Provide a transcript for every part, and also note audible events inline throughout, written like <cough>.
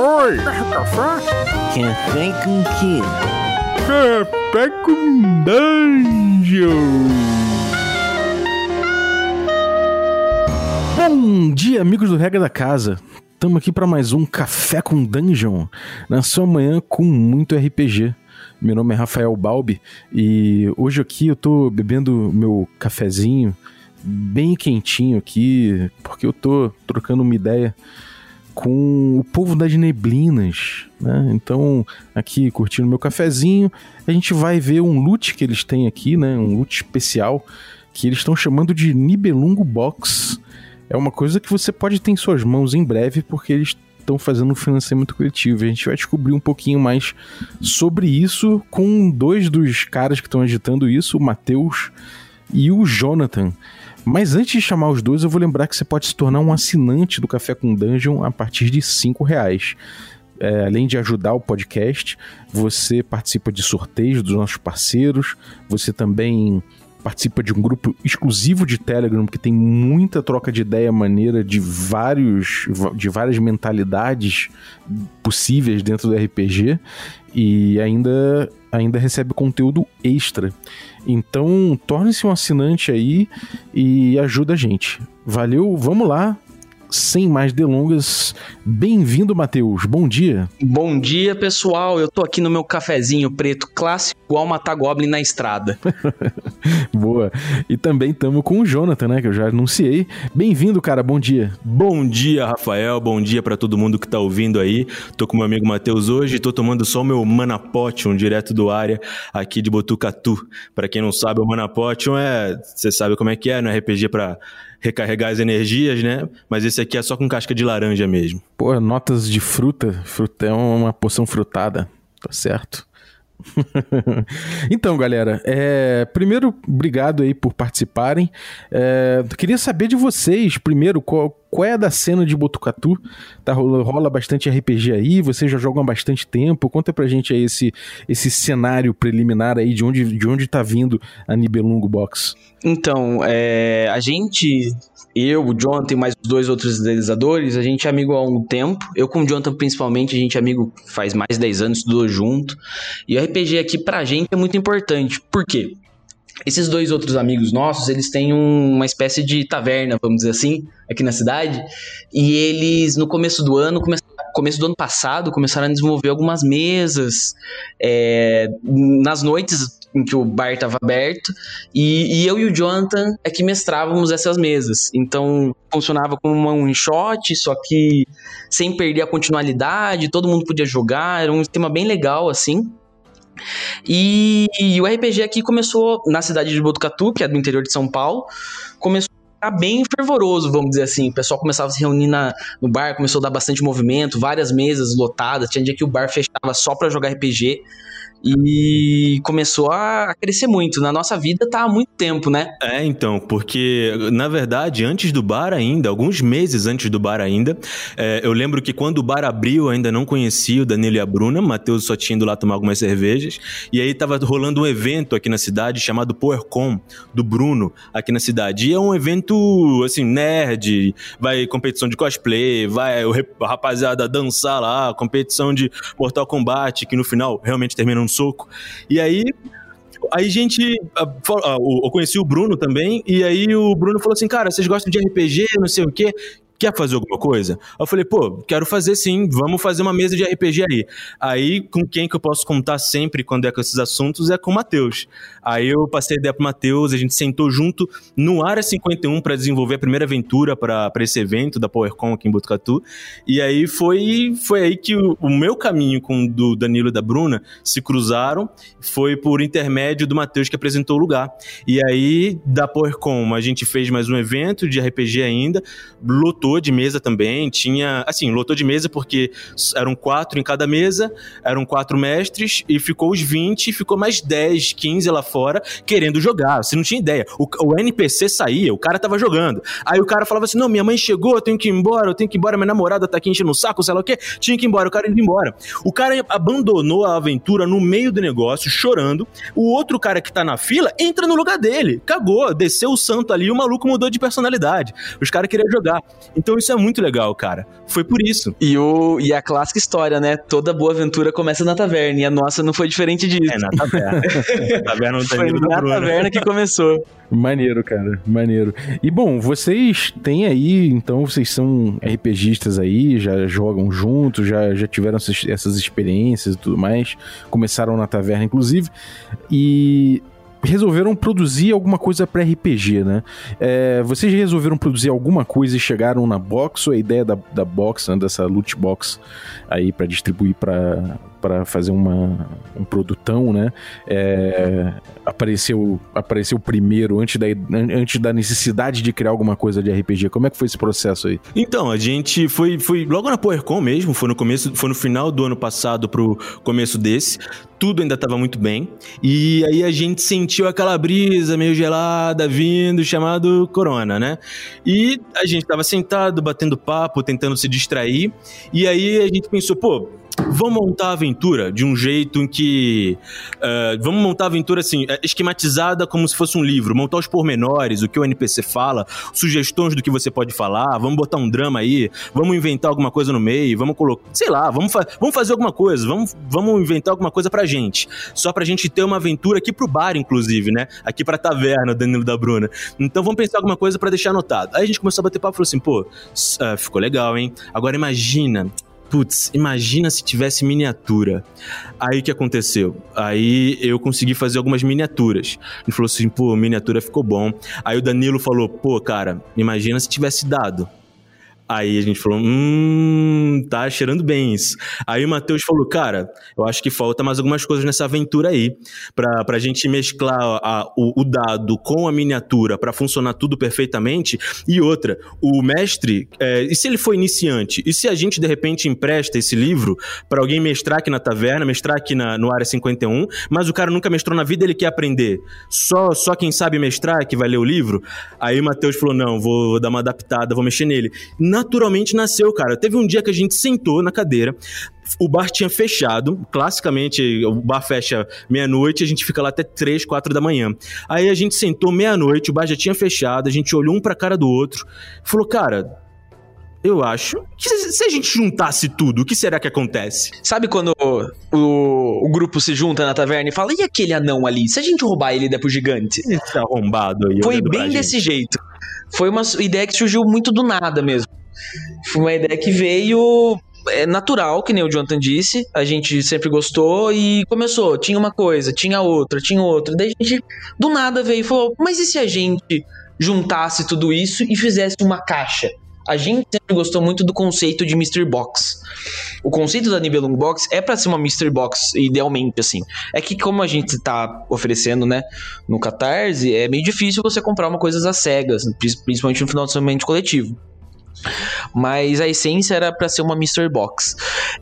Oi! Café? Café com quê? Café com dungeon! Bom dia, amigos do Regra da Casa. Estamos aqui para mais um Café com Dungeon, na sua manhã com muito RPG. Meu nome é Rafael Balbi e hoje aqui eu tô bebendo meu cafezinho bem quentinho aqui, porque eu tô trocando uma ideia com o povo das neblinas, né? Então, aqui curtindo meu cafezinho, a gente vai ver um loot que eles têm aqui, né? Um loot especial que eles estão chamando de Nibelungo Box. É uma coisa que você pode ter em suas mãos em breve, porque eles estão fazendo um financiamento coletivo. A gente vai descobrir um pouquinho mais sobre isso com dois dos caras que estão agitando isso, o Matheus e o Jonathan. Mas antes de chamar os dois, eu vou lembrar que você pode se tornar um assinante do Café com Dungeon a partir de cinco reais. É, além de ajudar o podcast, você participa de sorteios dos nossos parceiros, você também participa de um grupo exclusivo de Telegram que tem muita troca de ideia maneira de vários de várias mentalidades possíveis dentro do RPG e ainda ainda recebe conteúdo extra. Então, torne-se um assinante aí e ajuda a gente. Valeu, vamos lá sem mais delongas, bem-vindo, Matheus. Bom dia. Bom dia, pessoal. Eu tô aqui no meu cafezinho preto clássico, igual matar Goblin na estrada. <laughs> Boa. E também estamos com o Jonathan, né, que eu já anunciei. Bem-vindo, cara. Bom dia. Bom dia, Rafael. Bom dia para todo mundo que tá ouvindo aí. Tô com meu amigo Matheus hoje, tô tomando só o meu Manapotion direto do área aqui de Botucatu. Para quem não sabe, o Manapotion é, você sabe como é que é, no RPG para recarregar as energias, né? Mas esse aqui é só com casca de laranja mesmo. Pô, notas de fruta. Fruta é uma poção frutada. Tá certo? <laughs> então, galera, é, primeiro, obrigado aí por participarem. É, queria saber de vocês, primeiro, qual, qual é da cena de Botucatu? Tá, rola, rola bastante RPG aí, vocês já jogam há bastante tempo. Conta pra gente aí esse, esse cenário preliminar aí, de onde, de onde tá vindo a Nibelungo Box. Então, é, a gente, eu, o Jonathan e mais dois outros idealizadores, a gente é amigo há um tempo. Eu com o Jonathan, principalmente, a gente é amigo faz mais de 10 anos, estudou junto. E o RPG aqui pra gente é muito importante. Por quê? Esses dois outros amigos nossos, eles têm um, uma espécie de taverna, vamos dizer assim, aqui na cidade. E eles, no começo do ano, come, começo do ano passado, começaram a desenvolver algumas mesas é, nas noites em que o bar estava aberto. E, e, eu e o Jonathan é que mestrávamos essas mesas. Então, funcionava como one shot, só que sem perder a continuidade, todo mundo podia jogar. Era um sistema bem legal, assim. E, e, o RPG aqui começou na cidade de Botucatu, que é do interior de São Paulo, começou ficar bem fervoroso, vamos dizer assim. O pessoal começava a se reunir na, no bar, começou a dar bastante movimento, várias mesas lotadas. Tinha dia que o bar fechava só para jogar RPG. E começou a crescer muito. Na nossa vida tá há muito tempo, né? É, então, porque na verdade, antes do bar ainda, alguns meses antes do bar ainda, é, eu lembro que quando o bar abriu, eu ainda não conhecia o Danilo e a Bruna, Matheus só tinha ido lá tomar algumas cervejas, e aí tava rolando um evento aqui na cidade chamado PowerCon, do Bruno, aqui na cidade. E é um evento, assim, nerd, vai competição de cosplay, vai o rapaziada dançar lá, competição de Mortal Kombat, que no final realmente termina um soco. E aí Aí, gente, eu conheci o Bruno também, e aí o Bruno falou assim: Cara, vocês gostam de RPG, não sei o quê quer fazer alguma coisa? Eu falei, pô, quero fazer sim, vamos fazer uma mesa de RPG aí. Aí, com quem que eu posso contar sempre quando é com esses assuntos é com o Matheus. Aí eu passei a ideia pro Matheus, a gente sentou junto no Área 51 para desenvolver a primeira aventura para esse evento da PowerCon aqui em Botucatu. E aí foi, foi aí que o, o meu caminho com o do Danilo e da Bruna se cruzaram, foi por intermédio do Matheus que apresentou o lugar. E aí, da PowerCon, a gente fez mais um evento de RPG ainda, lotou lotou de mesa também, tinha, assim, lotou de mesa porque eram quatro em cada mesa, eram quatro mestres, e ficou os 20, ficou mais 10, 15 lá fora, querendo jogar, você não tinha ideia. O, o NPC saía, o cara tava jogando. Aí o cara falava assim, não, minha mãe chegou, eu tenho que ir embora, eu tenho que ir embora, minha namorada tá aqui enchendo o saco, sei lá o quê, tinha que ir embora, o cara indo embora. O cara abandonou a aventura no meio do negócio, chorando, o outro cara que tá na fila entra no lugar dele, cagou, desceu o santo ali, e o maluco mudou de personalidade. Os caras queriam jogar. Então isso é muito legal, cara. Foi por isso. E, o, e a clássica história, né? Toda boa aventura começa na taverna. E a nossa não foi diferente disso. É, na taverna. <laughs> na taverna foi na taverna que começou. Maneiro, cara, maneiro. E bom, vocês têm aí, então vocês são RPGistas aí, já jogam juntos, já, já tiveram essas, essas experiências e tudo mais, começaram na taverna, inclusive, e resolveram produzir alguma coisa para RPG, né? É, vocês resolveram produzir alguma coisa e chegaram na box ou a ideia da, da box, né, dessa loot box aí para distribuir para para fazer uma, um produtão, né? É, apareceu apareceu primeiro antes da, antes da necessidade de criar alguma coisa de RPG. Como é que foi esse processo aí? Então a gente foi foi logo na PowerCon mesmo, foi no começo, foi no final do ano passado pro começo desse tudo ainda estava muito bem. E aí a gente sentiu aquela brisa meio gelada vindo, chamado Corona, né? E a gente estava sentado, batendo papo, tentando se distrair. E aí a gente pensou, pô, vamos montar a aventura de um jeito em que. Uh, vamos montar a aventura assim, é, esquematizada como se fosse um livro, montar os pormenores, o que o NPC fala, sugestões do que você pode falar, vamos botar um drama aí, vamos inventar alguma coisa no meio, vamos colocar. Sei lá, vamos, fa vamos fazer alguma coisa, vamos, vamos inventar alguma coisa pra gente. Só pra gente ter uma aventura aqui pro bar, inclusive, né? Aqui pra taverna, Danilo da Bruna. Então vamos pensar alguma coisa para deixar anotado. Aí a gente começou a bater papo e falou assim, pô, uh, ficou legal, hein? Agora imagina putz, imagina se tivesse miniatura. Aí o que aconteceu? Aí eu consegui fazer algumas miniaturas. Ele falou assim, pô, miniatura ficou bom. Aí o Danilo falou, pô, cara, imagina se tivesse dado. Aí a gente falou, hum, tá cheirando bem isso. Aí o Matheus falou, cara, eu acho que falta mais algumas coisas nessa aventura aí, pra, pra gente mesclar a, o, o, dado com a miniatura para funcionar tudo perfeitamente. E outra, o mestre, é, e se ele for iniciante? E se a gente de repente empresta esse livro para alguém mestrar aqui na taverna, mestrar aqui na, no Área 51, mas o cara nunca mestrou na vida, ele quer aprender. Só, só quem sabe mestrar que vai ler o livro? Aí o Matheus falou, não, vou, vou dar uma adaptada, vou mexer nele. Na naturalmente nasceu, cara. Teve um dia que a gente sentou na cadeira, o bar tinha fechado, classicamente o bar fecha meia-noite, a gente fica lá até três, quatro da manhã. Aí a gente sentou meia-noite, o bar já tinha fechado, a gente olhou um pra cara do outro, falou, cara, eu acho que se a gente juntasse tudo, o que será que acontece? Sabe quando o, o, o, grupo se junta na taverna e fala, e aquele anão ali? Se a gente roubar ele e der pro gigante? Esse arrombado aí. Foi bem desse jeito. Foi uma ideia que surgiu muito do nada mesmo. Foi uma ideia que veio é natural, que nem o Jonathan disse, a gente sempre gostou e começou, tinha uma coisa, tinha outra, tinha outra, daí a gente do nada veio e falou, mas e se a gente juntasse tudo isso e fizesse uma caixa? A gente sempre gostou muito do conceito de Mystery Box. O conceito da Nibelung Box é para ser uma Mystery Box, idealmente, assim. É que como a gente tá oferecendo, né, no Catarse, é meio difícil você comprar uma coisa às cegas, principalmente no financiamento coletivo. Mas a essência era para ser uma Mystery Box.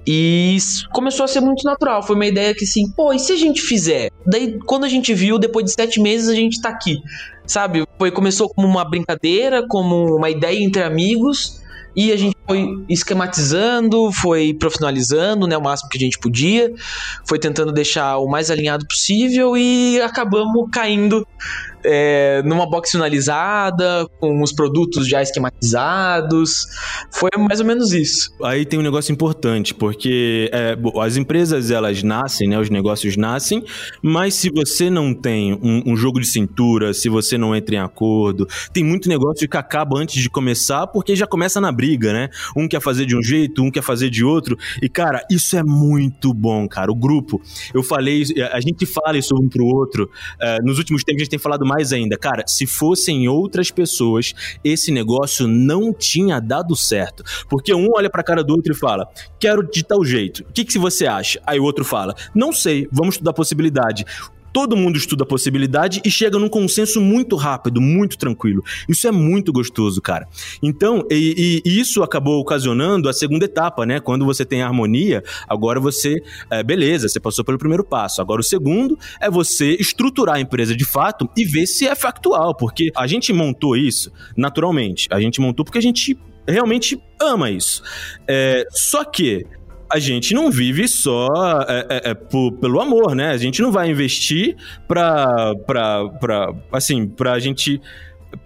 E começou a ser muito natural. Foi uma ideia que assim, pô, e se a gente fizer? Daí, quando a gente viu, depois de sete meses, a gente tá aqui. Sabe? Foi, começou como uma brincadeira, como uma ideia entre amigos. E a gente foi esquematizando, foi profissionalizando, né, o máximo que a gente podia, foi tentando deixar o mais alinhado possível e acabamos caindo é, numa box finalizada, com os produtos já esquematizados. Foi mais ou menos isso. Aí tem um negócio importante, porque é, as empresas elas nascem, né? Os negócios nascem, mas se você não tem um, um, jogo de cintura, se você não entra em acordo, tem muito negócio que acaba antes de começar, porque já começa na briga, né? Um quer fazer de um jeito, um quer fazer de outro. E, cara, isso é muito bom, cara. O grupo, eu falei, a gente fala isso um pro outro. Uh, nos últimos tempos a gente tem falado mais ainda, cara, se fossem outras pessoas, esse negócio não tinha dado certo. Porque um olha pra cara do outro e fala: quero de tal jeito. O que, que você acha? Aí o outro fala: não sei, vamos estudar possibilidade todo mundo estuda a possibilidade e chega num consenso muito rápido, muito tranquilo. Isso é muito gostoso, cara. Então, e, e isso acabou ocasionando a segunda etapa, né? Quando você tem harmonia, agora você, é, beleza, você passou pelo primeiro passo. Agora o segundo é você estruturar a empresa de fato e ver se é factual, porque a gente montou isso naturalmente. A gente montou porque a gente realmente ama isso. É, só que a gente não vive só é, é, é, por, pelo amor, né? A gente não vai investir pra, pra, pra assim, pra gente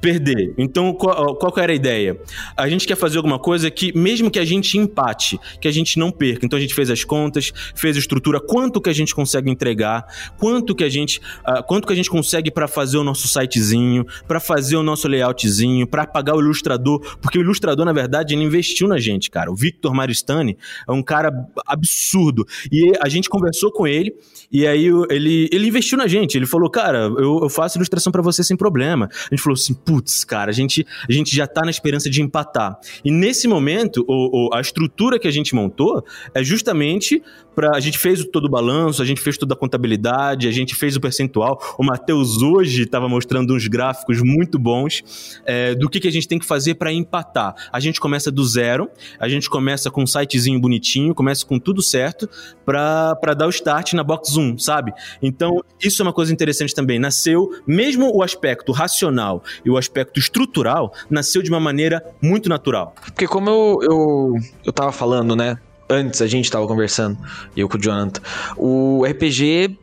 perder. Então, qual, qual era a ideia? A gente quer fazer alguma coisa que, mesmo que a gente empate, que a gente não perca. Então, a gente fez as contas, fez a estrutura, quanto que a gente consegue entregar, quanto que a gente, uh, quanto que a gente consegue para fazer o nosso sitezinho, para fazer o nosso layoutzinho, para pagar o ilustrador, porque o ilustrador, na verdade, ele investiu na gente, cara. O Victor Maristani é um cara absurdo. E a gente conversou com ele, e aí ele, ele investiu na gente. Ele falou, cara, eu, eu faço ilustração para você sem problema. A gente falou assim, putz, cara, a gente, a gente já tá na esperança de empatar. E nesse momento, o, o, a estrutura que a gente montou é justamente para a gente fez todo o balanço, a gente fez toda a contabilidade, a gente fez o percentual. O Matheus hoje estava mostrando uns gráficos muito bons é, do que, que a gente tem que fazer para empatar. A gente começa do zero, a gente começa com um sitezinho bonitinho, começa com tudo certo para dar o start na Box 1, sabe? Então, isso é uma coisa interessante também. Nasceu, mesmo o aspecto racional e o aspecto estrutural, nasceu de uma maneira muito natural. Porque como eu, eu, eu tava falando, né? Antes a gente tava conversando, eu com o Jonathan, o RPG,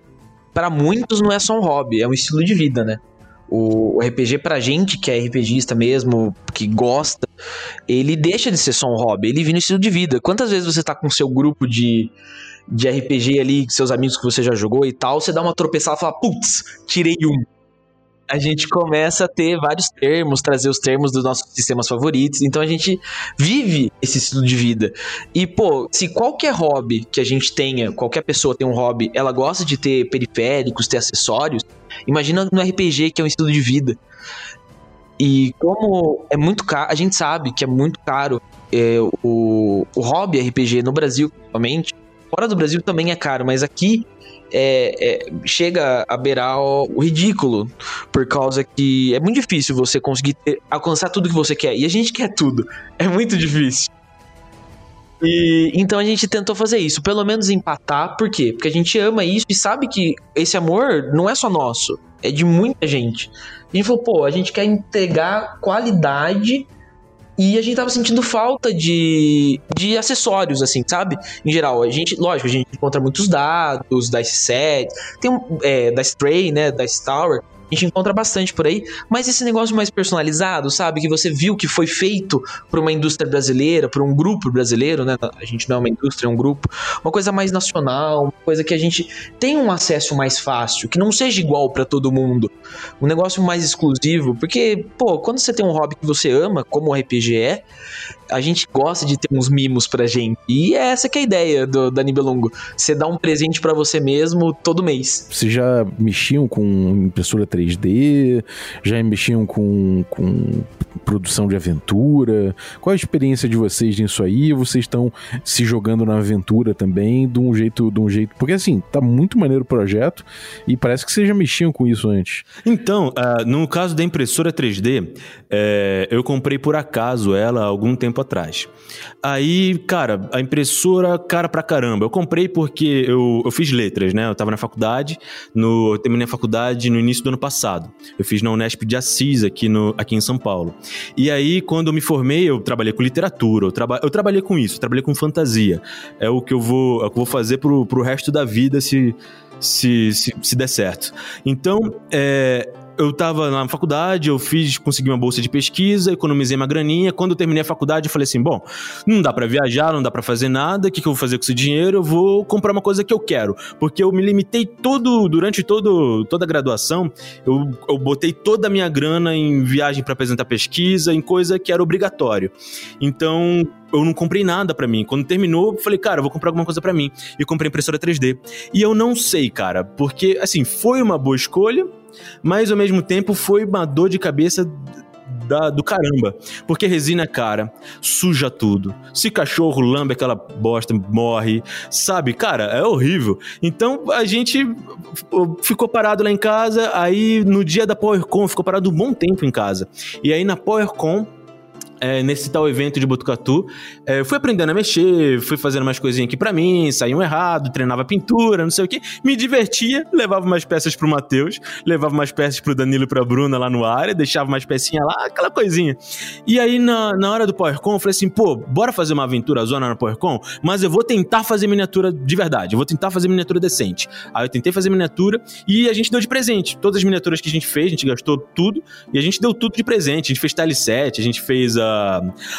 para muitos, não é só um hobby, é um estilo de vida, né? O, RPG pra gente que é RPGista mesmo, que gosta, ele deixa de ser só um hobby, ele vira um estilo de vida. Quantas vezes você tá com seu grupo de, de RPG ali, seus amigos que você já jogou e tal, você dá uma tropeçada e fala, putz, tirei um a gente começa a ter vários termos, trazer os termos dos nossos sistemas favoritos. Então a gente vive esse estilo de vida. E, pô, se qualquer hobby que a gente tenha, qualquer pessoa tem um hobby, ela gosta de ter periféricos, ter acessórios, imagina no RPG, que é um estilo de vida. E como é muito caro, a gente sabe que é muito caro é, o, o hobby RPG no Brasil, principalmente. Fora do Brasil também é caro, mas aqui é, é, chega a beirar o, ridículo, por causa que é muito difícil você conseguir ter, alcançar tudo que você quer. E a gente quer tudo. É muito difícil. E então a gente tentou fazer isso, pelo menos empatar, por quê? Porque a gente ama isso e sabe que esse amor não é só nosso, é de muita gente. A gente falou, pô, a gente quer entregar qualidade e a gente tava sentindo falta de, de acessórios, assim, sabe? Em geral, a gente, lógico, a gente encontra muitos dados da S7, tem um, é, da Stray, né, da Tower, a gente encontra bastante por aí, mas esse negócio mais personalizado, sabe? Que você viu que foi feito por uma indústria brasileira, por um grupo brasileiro, né? A gente não é uma indústria, é um grupo. Uma coisa mais nacional, uma coisa que a gente tem um acesso mais fácil, que não seja igual para todo mundo. Um negócio mais exclusivo, porque, pô, quando você tem um hobby que você ama, como o RPG é, a gente gosta de ter uns mimos pra gente. E é essa que é a ideia do, da Nibelungo. Você dá um presente para você mesmo todo mês. Vocês já mexiam com impressora 3D? Já mexiam com, com produção de aventura? Qual a experiência de vocês nisso aí? Vocês estão se jogando na aventura também de um jeito, de um jeito. Porque assim, tá muito maneiro o projeto e parece que vocês já mexiam com isso antes. Então, uh, no caso da impressora 3D, é, eu comprei por acaso ela algum tempo atrás. Aí, cara, a impressora, cara pra caramba. Eu comprei porque eu, eu fiz letras, né? Eu tava na faculdade, no, eu terminei a faculdade no início do ano passado. Eu fiz na Unesp de Assis, aqui, no, aqui em São Paulo. E aí, quando eu me formei, eu trabalhei com literatura, eu, traba, eu trabalhei com isso, trabalhei com fantasia. É o que eu vou, é que eu vou fazer pro, pro resto da vida se, se, se, se der certo. Então, é, eu tava na faculdade, eu fiz, consegui uma bolsa de pesquisa, economizei uma graninha. Quando eu terminei a faculdade, eu falei assim: bom, não dá para viajar, não dá para fazer nada, o que, que eu vou fazer com esse dinheiro? Eu vou comprar uma coisa que eu quero. Porque eu me limitei todo, durante todo, toda a graduação, eu, eu botei toda a minha grana em viagem para apresentar pesquisa, em coisa que era obrigatório. Então, eu não comprei nada para mim. Quando terminou, eu falei, cara, eu vou comprar alguma coisa para mim. E comprei impressora 3D. E eu não sei, cara, porque, assim, foi uma boa escolha, mas ao mesmo tempo foi uma dor de cabeça da, do caramba. Porque resina é cara, suja tudo. Se cachorro lambe aquela bosta, morre. Sabe, cara, é horrível. Então a gente ficou parado lá em casa. Aí no dia da PowerCon, ficou parado um bom tempo em casa. E aí na PowerCon é, nesse tal evento de Botucatu. É, fui aprendendo a mexer, fui fazendo umas coisinhas aqui para mim, saíam errado, treinava pintura, não sei o que. Me divertia, levava umas peças pro Matheus, levava umas peças pro Danilo e pra Bruna lá no área, deixava umas pecinhas lá, aquela coisinha. E aí, na, na hora do PowerCon, eu falei assim, pô, bora fazer uma aventura zona na PowerCon, mas eu vou tentar fazer miniatura de verdade, eu vou tentar fazer miniatura decente. Aí eu tentei fazer miniatura e a gente deu de presente. Todas as miniaturas que a gente fez, a gente gastou tudo e a gente deu tudo de presente. A gente fez tile set, a gente fez a.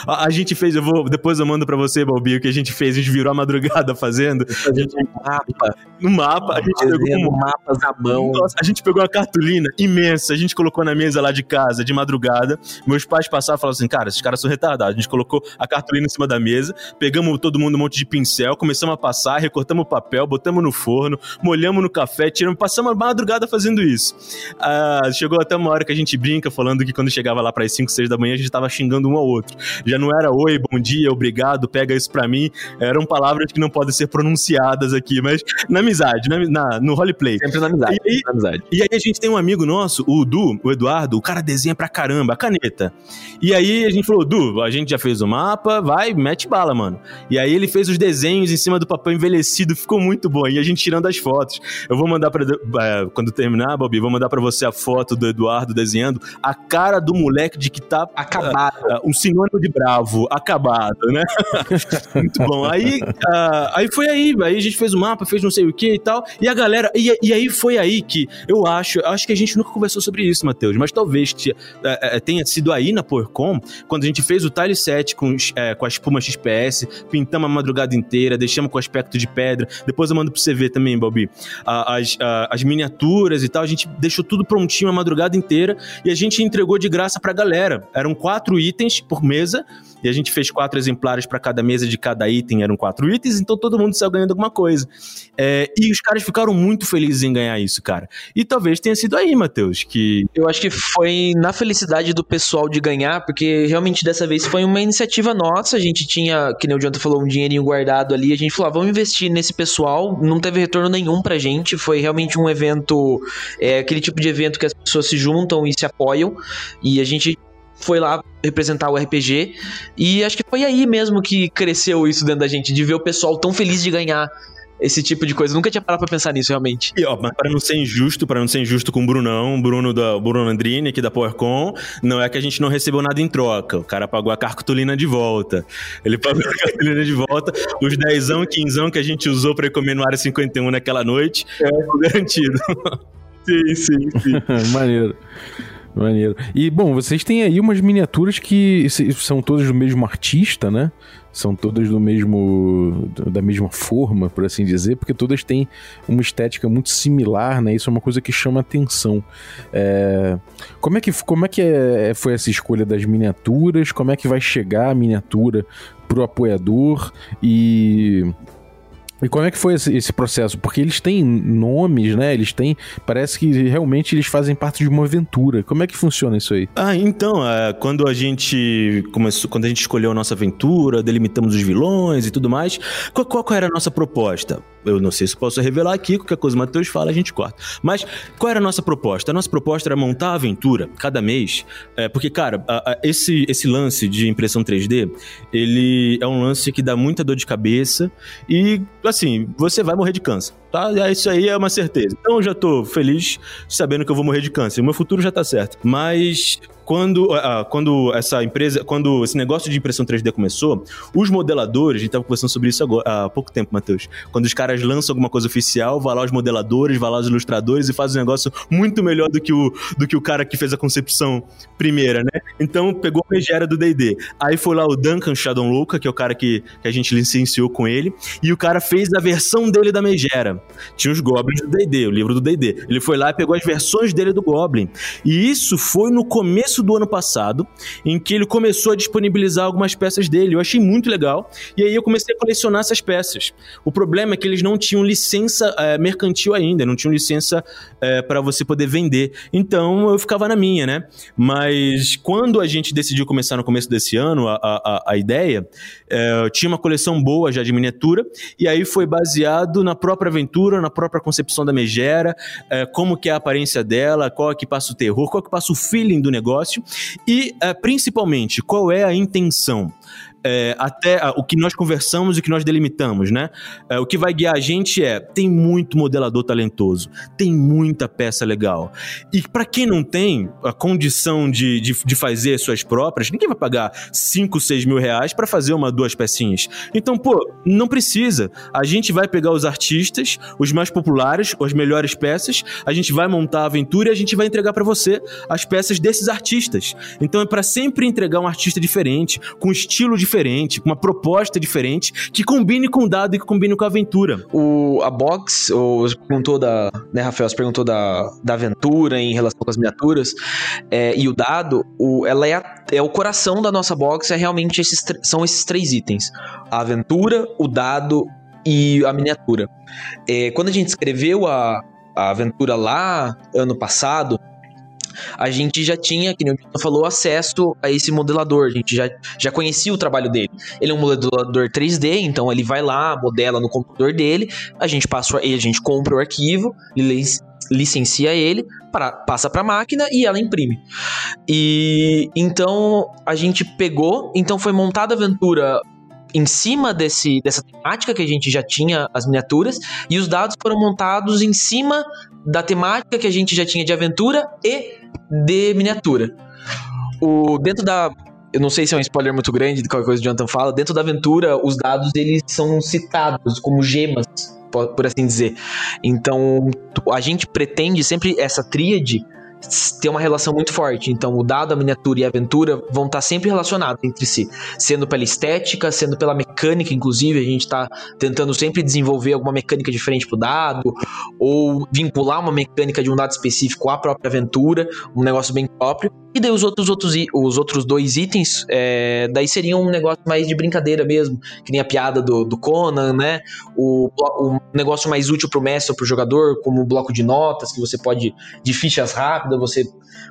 A, a gente fez, eu vou. Depois eu mando pra você, Balbi, o que a gente fez. A gente virou a madrugada fazendo. A gente um mapa. No mapa, a gente pegou Fazendo um mapas à mão. nossa, a gente pegou uma cartolina imensa, a gente colocou na mesa lá de casa, de madrugada. Meus pais passaram e falaram assim: cara, esses caras são retardados. A gente colocou a cartolina em cima da mesa, pegamos todo mundo um monte de pincel, começamos a passar, recortamos o papel, botamos no forno, molhamos no café, tiramos, passamos a madrugada fazendo isso. Ah, chegou até uma hora que a gente brinca, falando que quando chegava lá para as 5, 6 da manhã, a gente tava xingando um ao outro. Já não era oi, bom dia, obrigado, pega isso pra mim. Eram palavras que não podem ser pronunciadas aqui, mas na amizade, na, na- no roleplay. Sempre na amizade. E aí- sempre na amizade. E aí a gente tem um amigo nosso, o Du, o Eduardo, o cara desenha pra caramba, a caneta. E aí a gente falou, Du, a gente já fez o mapa, vai, mete bala, mano. E aí ele fez os desenhos em cima do papel envelhecido, ficou muito bom. E a gente tirando as fotos. Eu vou mandar pra. é, quando terminar, Bobi, vou mandar pra você a foto do Eduardo desenhando a cara do moleque de que tá Acabado. Um sinônimo de bravo, acabado, né? <laughs> Muito bom. Aí, ah, aí foi aí, aí a gente fez o mapa, fez não sei o que e tal. E a galera. E, e aí foi aí que eu acho. Acho que a gente nunca conversou sobre isso, Matheus, mas talvez te- eh, tenha sido aí na PorCom, quando a gente fez o tile set com, os, eh, com a espuma XPS, pintamos a madrugada inteira, deixamos com aspecto de pedra. Depois eu mando pro você ver também, Balbi. As, as miniaturas e tal, a gente deixou tudo prontinho a madrugada inteira e a gente entregou de graça pra galera. Eram quatro itens por mesa e a gente fez quatro exemplares pra cada mesa de cada item, eram quatro itens, então todo mundo saiu ganhando alguma coisa. É, e os caras ficaram muito felizes em ganhar isso, cara. E talvez tenha sido aí, Matheus, que. Eu acho que foi na felicidade do pessoal de ganhar, porque realmente dessa vez foi uma iniciativa nossa. A gente tinha, que nem o Jonathan falou, um dinheirinho guardado ali. A gente falou, ah, vamos investir nesse pessoal. Não teve retorno nenhum pra gente. Foi realmente um evento, é, aquele tipo de evento que as pessoas se juntam e se apoiam. E a gente foi lá representar o RPG. E acho que foi aí mesmo que cresceu isso dentro da gente, de ver o pessoal tão feliz de ganhar esse tipo de coisa. Nunca tinha parado pra pensar nisso, realmente. E, ó, mas pra não ser injusto, para não ser injusto com o Brunão, Bruno da Bruno Andrini, aqui da PowerCon, não é que a gente não recebeu nada em troca. O cara pagou a cartolina de volta. Ele pagou a <laughs> cartolina de volta. Os dezão, quinzão que a gente usou pra ir comer no Área 51 naquela noite, é garantido. Sim, sim, sim. <laughs> Maneiro. Maneiro. E, bom, vocês têm aí umas miniaturas que são todas do mesmo artista, né? São todas do mesmo. da mesma forma, por assim dizer, porque todas têm uma estética muito similar, né? Isso é uma coisa que chama atenção. É, Como é que, como é que é- foi essa escolha das miniaturas? Como é que vai chegar a miniatura pro apoiador? E. E como é que foi esse, esse processo? Porque eles têm nomes, né? Eles têm. Parece que realmente eles fazem parte de uma aventura. Como é que funciona isso aí? Ah, então, é, quando a gente começou, quando a gente escolheu a nossa aventura, delimitamos os vilões e tudo mais, qual, qual era a nossa proposta? Eu não sei se posso revelar aqui, qualquer coisa o Matheus fala, a gente corta. Mas qual era a nossa proposta? A nossa proposta era montar a aventura cada mês, é, porque, cara, a- a- esse, esse lance de impressão 3D, ele é um lance que dá muita dor de cabeça e, assim, você vai morrer de câncer, tá? Isso aí é uma certeza. Então eu já tô feliz sabendo que eu vou morrer de câncer. O meu futuro já tá certo. Mas quando, ah, quando essa empresa, quando esse negócio de impressão 3D começou, os modeladores, a gente tava conversando sobre isso agora, há pouco tempo, Matheus. Quando os caras lançam alguma coisa oficial, vai lá os modeladores, vai lá os ilustradores e faz um negócio muito melhor do que o, do que o cara que fez a concepção primeira, né? Então pegou a megera do D&D. Aí foi lá o Duncan Shadow Louca, que é o cara que, que a gente licenciou com ele, e o cara fez a versão dele da megera. Tinha os Goblins do D&D, o livro do D&D. Ele foi lá e pegou as versões dele do Goblin. E isso foi no começo do ano passado, em que ele começou a disponibilizar algumas peças dele. Eu achei muito legal. E aí eu comecei a colecionar essas peças. O problema é que eles não tinham licença eh, mercantil ainda, não tinham licença para você poder vender. Então eu ficava na minha, né? Mas quando a gente decidiu começar no começo desse ano, a, a, a ideia, eh, tinha uma coleção boa já de miniatura, e aí foi baseado na própria aventura, na própria concepção da megera, eh, como que é a aparência dela, qual é que passa o terror, qual é que passa o feeling do negócio. E, é, principalmente, qual é a intenção é, até o que nós conversamos e o que nós delimitamos, né? É, o que vai guiar a gente é: tem muito modelador talentoso, tem muita peça legal. E para quem não tem a condição de, de, de, fazer suas próprias, ninguém vai pagar 5, 6 mil reais para fazer uma, duas pecinhas. Então, pô, não precisa. A gente vai pegar os artistas, os mais populares, as melhores peças, a gente vai montar a aventura e a gente vai entregar para você as peças desses artistas. Então é para sempre entregar um artista diferente, com estilo diferente diferente, com uma proposta diferente, que combine com o dado e que combine com a aventura. O, a box, o, perguntou da, né, Rafael, você perguntou da, da aventura em relação com as miniaturas, é, e o dado, o, ela é, a, é o coração da nossa box, é realmente esses, são esses três itens. A aventura, o dado e a miniatura. É, quando a gente escreveu a, a aventura lá, ano passado, a gente já tinha, que nem o falou, acesso a esse modelador. A gente já, já conhecia o trabalho dele. Ele é um modelador 3D, então ele vai lá, modela no computador dele, a gente passa, a gente compra o arquivo, licencia ele, para, passa para a máquina e ela imprime. E então a gente pegou, então foi montada a aventura em cima desse, dessa temática que a gente já tinha as miniaturas e os dados foram montados em cima da temática que a gente já tinha de aventura e de miniatura. O, dentro da. Eu não sei se é um spoiler muito grande de qualquer coisa que o Jonathan fala. Dentro da aventura, os dados eles são citados como gemas, por assim dizer. Então, a gente pretende sempre essa tríade ter uma relação muito forte. Então, o dado, a miniatura e a aventura vão estar sempre relacionados entre si, sendo pela estética, sendo pela mecânica, inclusive, a gente está tentando sempre desenvolver alguma mecânica diferente para o dado, ou vincular uma mecânica de um dado específico à própria aventura, um negócio bem próprio. E daí os outros, outros, os outros dois itens, é, daí seriam um negócio mais de brincadeira mesmo, que nem a piada do, do Conan, né? O, o negócio mais útil para o mestre ou para o jogador, como o bloco de notas, que você pode, de fichas rápidas, você.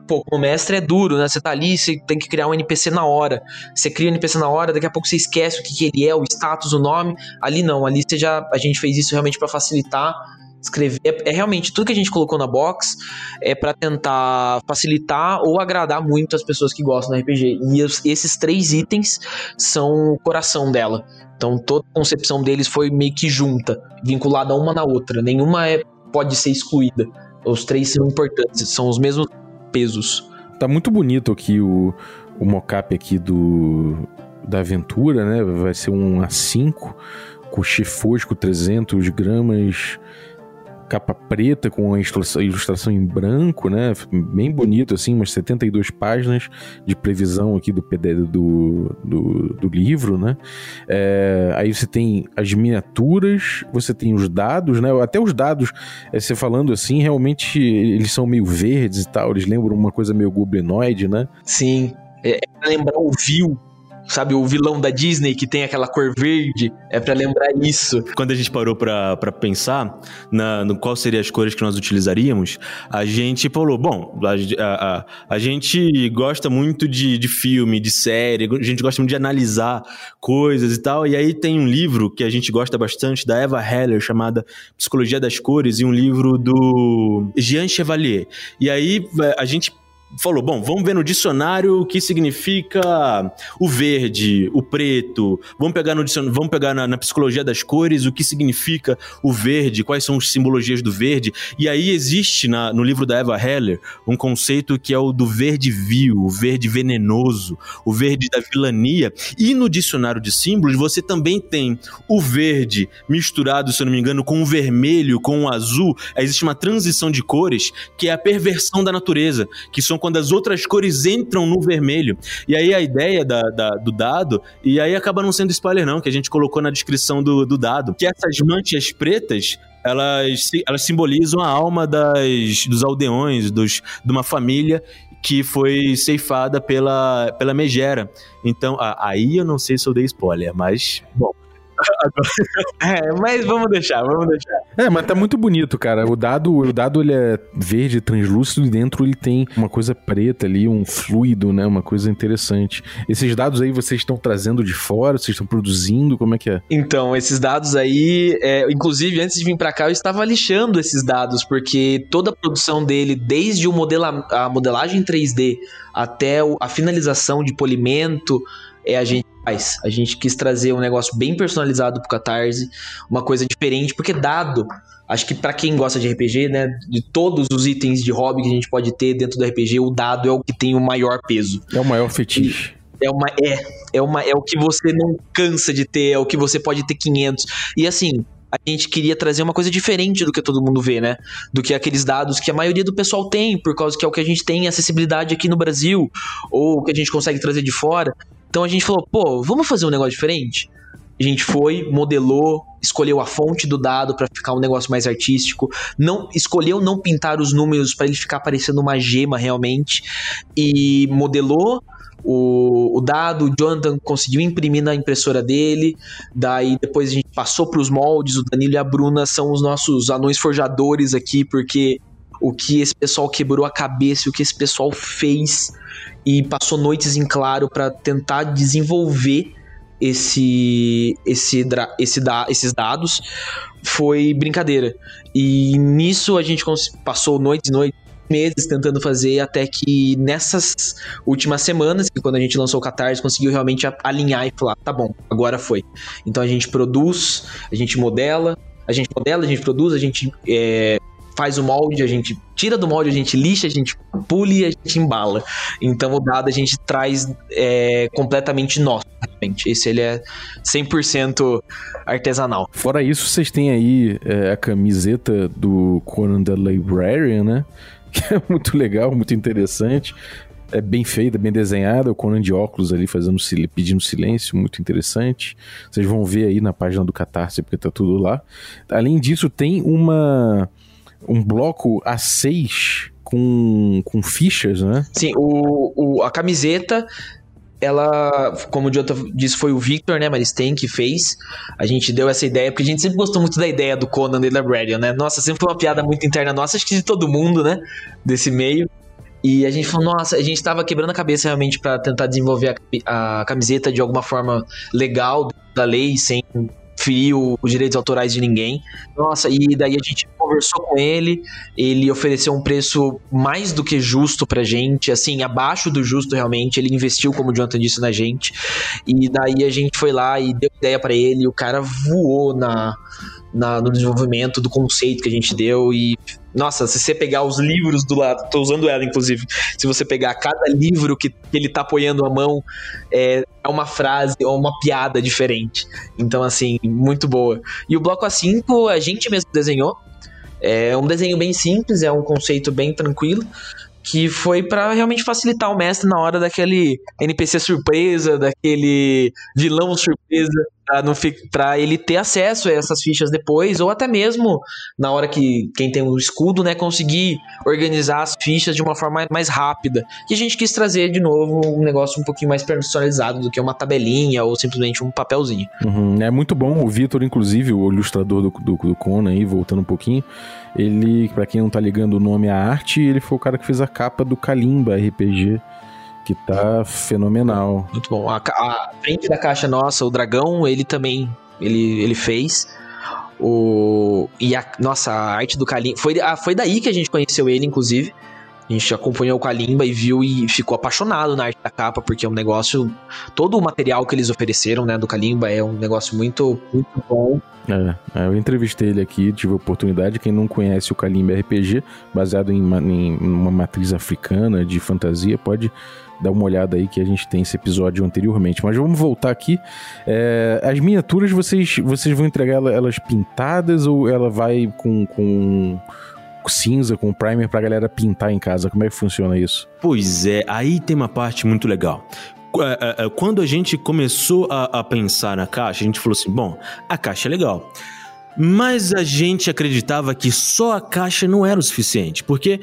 Pô, como mestre é duro, né? Você tá ali, você tem que criar um NPC na hora. Você cria um NPC na hora, daqui a pouco você esquece o que, que ele é, o status, o nome. Ali não, ali você já. A gente fez isso realmente para facilitar escrever. É, é, realmente tudo que a gente colocou na box é para tentar facilitar ou agradar muito as pessoas que gostam do RPG. E esses três itens são o coração dela. Então toda a concepção deles foi meio que junta, vinculada uma na outra. Nenhuma é, pode ser excluída. Os três são importantes, são os mesmos pesos. Tá muito bonito aqui o, o mocap aqui do da aventura, né? Vai ser um A5 com chifosco 300 gramas capa preta com a ilustração em branco, né? Bem bonito, assim, umas 72 páginas de previsão aqui do, do, do, do livro, né? É, aí você tem as miniaturas, você tem os dados, né? Até os dados, é, você falando assim, realmente eles são meio verdes e tal, eles lembram uma coisa meio goblinoide, né? Sim. É, é lembrar o Vil sabe, o vilão da Disney que tem aquela cor verde, é para lembrar isso. Quando a gente parou para pensar na, no qual seriam as cores que nós utilizaríamos, a gente falou, bom, a, a, a gente gosta muito de, de filme, de série, a gente gosta muito de analisar coisas e tal, e aí tem um livro que a gente gosta bastante, da Eva Heller, chamada Psicologia das Cores, e um livro do Jean Chevalier. E aí a gente falou: bom, vamos ver no dicionário o que significa o verde, o preto. Vamos pegar no vamos pegar na, na, psicologia das cores o que significa o verde, quais são as simbologias do verde. E aí existe na, no livro da Eva Heller um conceito que é o do verde vil, o verde venenoso, o verde da vilania. E no dicionário de símbolos você também tem o verde misturado, se eu não me engano, com o vermelho, com o azul. Existe uma transição de cores que é a perversão da natureza, que são quando as outras cores entram no vermelho. E aí a ideia da, da, do dado, e aí acaba não sendo spoiler não, que a gente colocou na descrição do, do dado, que essas manchas pretas, elas, elas simbolizam a alma das, dos aldeões, dos, de uma família que foi ceifada pela, pela megera. Então, aí eu não sei se eu dei spoiler, mas, bom... <laughs> é, mas vamos deixar, vamos deixar. É, mas tá muito bonito, cara. O dado, o dado ele é verde, translúcido e dentro ele tem uma coisa preta ali, um fluido, né? Uma coisa interessante. Esses dados aí vocês estão trazendo de fora, vocês estão produzindo, como é que é? Então, esses dados aí, é, inclusive antes de vir para cá eu estava lixando esses dados porque toda a produção dele, desde o modela a modelagem 3D até a finalização de polimento, é a gente faz. A gente quis trazer um negócio bem personalizado pro Catarse, uma coisa diferente, porque dado, acho que para quem gosta de RPG, né, de todos os itens de hobby que a gente pode ter dentro do RPG, o dado é o que tem o maior peso. É o maior fetiche. É uma é, é uma é o que você não cansa de ter, é o que você pode ter 500. E assim, a gente queria trazer uma coisa diferente do que todo mundo vê, né? Do que aqueles dados que a maioria do pessoal tem, por causa que é o que a gente tem acessibilidade aqui no Brasil, ou que a gente consegue trazer de fora. Então a gente falou, pô, vamos fazer um negócio diferente? A gente foi, modelou, escolheu a fonte do dado para ficar um negócio mais artístico, não escolheu não pintar os números para ele ficar parecendo uma gema realmente e modelou o, o, dado, o Jonathan conseguiu imprimir na impressora dele, daí depois a gente passou para os moldes, o Danilo e a Bruna são os nossos anões forjadores aqui, porque o que esse pessoal quebrou a cabeça, o que esse pessoal fez e passou noites em claro para tentar desenvolver esse, esse, esse da, esses dados foi brincadeira. E nisso a gente passou noites e noites, meses tentando fazer, até que nessas últimas semanas, quando a gente lançou o Catarse, conseguiu realmente alinhar e falar: tá bom, agora foi. Então a gente produz, a gente modela, a gente modela, a gente produz, a gente é, faz o molde, a gente tira do molde, a gente lixa, a gente pule e a gente embala. Então o dado a gente traz é, completamente nosso, realmente. Esse ele é 100% artesanal. Fora isso, vocês têm aí é, a camiseta do Conan the Librarian, né? <laughs> Que é muito legal, muito interessante. É bem feita, bem desenhada, o Conan de óculos ali fazendo pedindo silêncio, muito interessante. Vocês vão ver aí na página do Catarse, porque tá tudo lá. Além disso, tem uma um bloco A6 com, com fichas, né? Sim, o, o, a camiseta ela, como o Jota disse, foi o Victor, né, Maristen, que fez. A gente deu essa ideia, porque a gente sempre gostou muito da ideia do Conan The Librarian, né? Nossa, sempre foi uma piada muito interna nossa, acho que de todo mundo, né, desse meio. E a gente falou, nossa, a gente tava quebrando a cabeça realmente para tentar desenvolver a, a, camiseta de alguma forma legal da lei, sem ferir os direitos autorais de ninguém. Nossa, e daí a gente conversou com ele, ele ofereceu um preço mais do que justo pra gente, assim, abaixo do justo realmente, ele investiu, como o Jonathan disse, na gente. E daí a gente foi lá e deu ideia para ele, o cara voou na, na, no desenvolvimento do conceito que a gente deu e nossa, se você pegar os livros do lado, tô usando ela inclusive, se você pegar cada livro que, ele tá apoiando a mão, é, é uma frase ou uma piada diferente. Então, assim, muito boa. E o bloco A5 a gente mesmo desenhou. É um desenho bem simples, é um conceito bem tranquilo que foi para realmente facilitar o mestre na hora daquele NPC surpresa, daquele vilão surpresa para ele ter acesso a essas fichas depois, ou até mesmo na hora que quem tem o um escudo, né, conseguir organizar as fichas de uma forma mais rápida. E a gente quis trazer de novo um negócio um pouquinho mais personalizado do que uma tabelinha ou simplesmente um papelzinho. Uhum, é muito bom. O Vitor, inclusive, o ilustrador do, do, do Conan aí, voltando um pouquinho, ele, para quem não tá ligando o nome à arte, ele foi o cara que fez a capa do Kalimba RPG que tá fenomenal. Muito bom. A, a, frente da caixa nossa, o dragão, ele também ele, ele fez. O, e a nossa a arte do Kalimba. Foi, a, foi daí que a gente conheceu ele, inclusive. A gente acompanhou o Kalimba e viu e ficou apaixonado na arte da capa, porque é um negócio. Todo o material que eles ofereceram, né, do Kalimba é um negócio muito, muito bom. É, é eu entrevistei ele aqui, tive a oportunidade. Quem não conhece o Kalimba RPG, baseado em, em uma matriz africana de fantasia, pode dá uma olhada aí que a gente tem esse episódio anteriormente. Mas vamos voltar aqui. É, as miniaturas, vocês, vocês vão entregar elas pintadas ou ela vai com, com cinza, com primer pra galera pintar em casa? Como é que funciona isso? Pois é, aí tem uma parte muito legal. É, é, é, quando a gente começou a, a pensar na caixa, a gente falou assim: bom, a caixa é legal. Mas a gente acreditava que só a caixa não era o suficiente, porque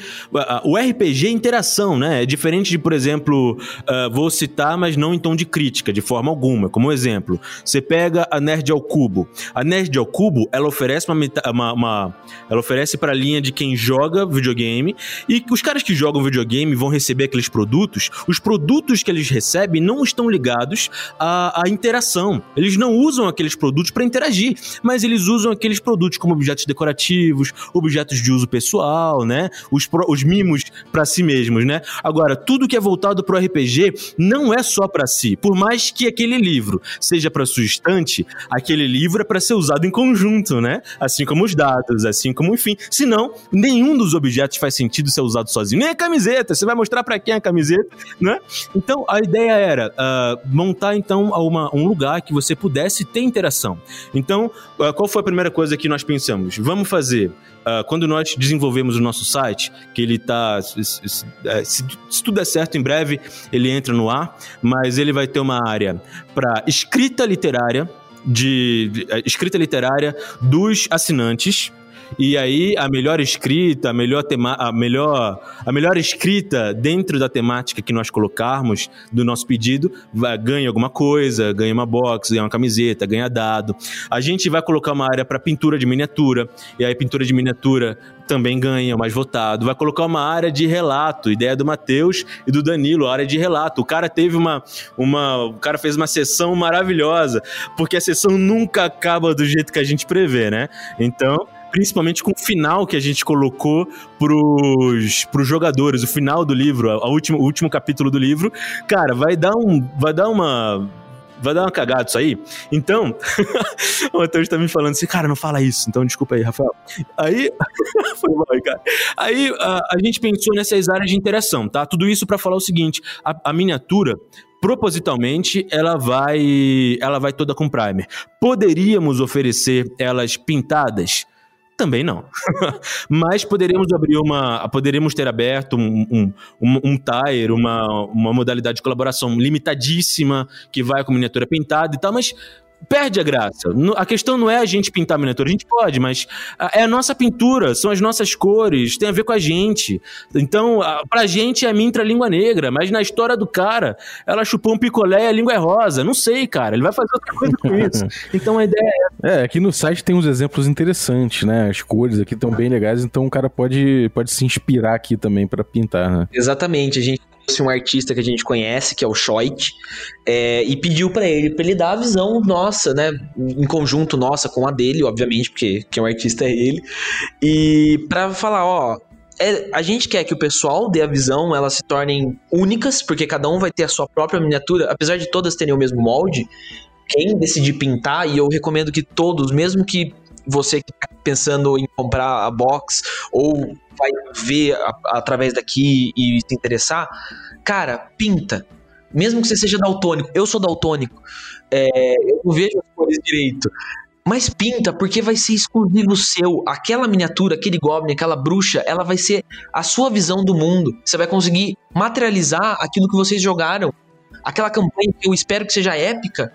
o RPG é interação, né? É diferente de, por exemplo, uh, vou citar, mas não em tom de crítica, de forma alguma. Como exemplo, você pega a Nerd ao Cubo. A Nerd ao Cubo, ela oferece uma, uma, uma ela oferece para a linha de quem joga videogame e os caras que jogam videogame vão receber aqueles produtos. Os produtos que eles recebem não estão ligados à, à interação. Eles não usam aqueles produtos para interagir, mas eles usam aqueles produtos como objetos decorativos, objetos de uso pessoal, né? Os, os mimos para si mesmos, né? Agora, tudo que é voltado para o RPG não é só para si. Por mais que aquele livro seja para sua estante, aquele livro é para ser usado em conjunto, né? Assim como os dados, assim como, enfim. Senão, nenhum dos objetos faz sentido ser usado sozinho. Nem a camiseta, você vai mostrar para quem a camiseta, né? Então, a ideia era uh, montar, então, uma, um lugar que você pudesse ter interação. Então, uh, qual foi a primeira coisa que nós pensamos? Vamos fazer. Uh, quando nós desenvolvemos o nosso site, que ele está. Se, se, é, se, tudo der certo, em breve ele entra no ar, mas ele vai ter uma área para escrita literária, de, de, é, escrita literária dos assinantes. E aí a melhor escrita, a melhor, tema, a melhor, a melhor escrita dentro da temática que nós colocarmos do nosso pedido ganha alguma coisa, ganha uma box, ganha uma camiseta, ganha dado. A gente vai colocar uma área para pintura de miniatura, e aí pintura de miniatura também ganha, mais votado. Vai colocar uma área de relato, ideia do Matheus e do Danilo, área de relato. O cara teve uma, uma. O cara fez uma sessão maravilhosa, porque a sessão nunca acaba do jeito que a gente prevê, né? Então, principalmente com o final que a gente colocou pros, pros jogadores, o final do livro, a, último, o último capítulo do livro, cara, vai dar um. Vai dar uma vai dar uma cagada isso aí. Então, <laughs> o Matheus tá me falando assim, cara, não fala isso. Então, desculpa aí, Rafael. Aí, <laughs> foi mal, cara. Aí, a, a, gente pensou nessas áreas de interação, tá? Tudo isso para falar o seguinte, a, a miniatura propositalmente ela vai ela vai toda com primer. Poderíamos oferecer elas pintadas? Também não. <laughs> Mas poderíamos abrir uma. Poderíamos ter aberto um, um, um, um tire, uma, uma modalidade de colaboração limitadíssima, que vai com miniatura pintada e tal, mas perde a graça. A questão não é a gente pintar a miniatura, a gente pode, mas é a nossa pintura, são as nossas cores, tem a ver com a gente. Então, pra gente é a mintra língua negra, mas na história do cara, ela chupou um picolé e a língua é rosa. Não sei, cara, ele vai fazer outra coisa com isso. <laughs> Então a ideia é. É, aqui no site tem uns exemplos interessantes, né? As cores aqui estão bem legais, então o cara pode, pode se inspirar aqui também para pintar, né? Exatamente, a gente um artista que a gente conhece, que é o Schoit, é, e pediu para ele, para ele dar a visão nossa, né, em conjunto nossa com a dele, obviamente, porque quem é o artista é ele, e para falar, ó, é, a gente quer que o pessoal dê a visão, elas se tornem únicas, porque cada um vai ter a sua própria miniatura, apesar de todas terem o mesmo molde, quem decidir pintar, e eu recomendo que todos, mesmo que você que tá pensando em comprar a box ou vai ver a, através daqui e se interessar, cara, pinta. Mesmo que você seja daltônico, eu sou daltônico, é, eu não vejo as cores direito. Mas pinta, porque vai ser exclusivo seu. Aquela miniatura, aquele goblin, aquela bruxa, ela vai ser a sua visão do mundo. Você vai conseguir materializar aquilo que vocês jogaram. Aquela campanha que eu espero que seja épica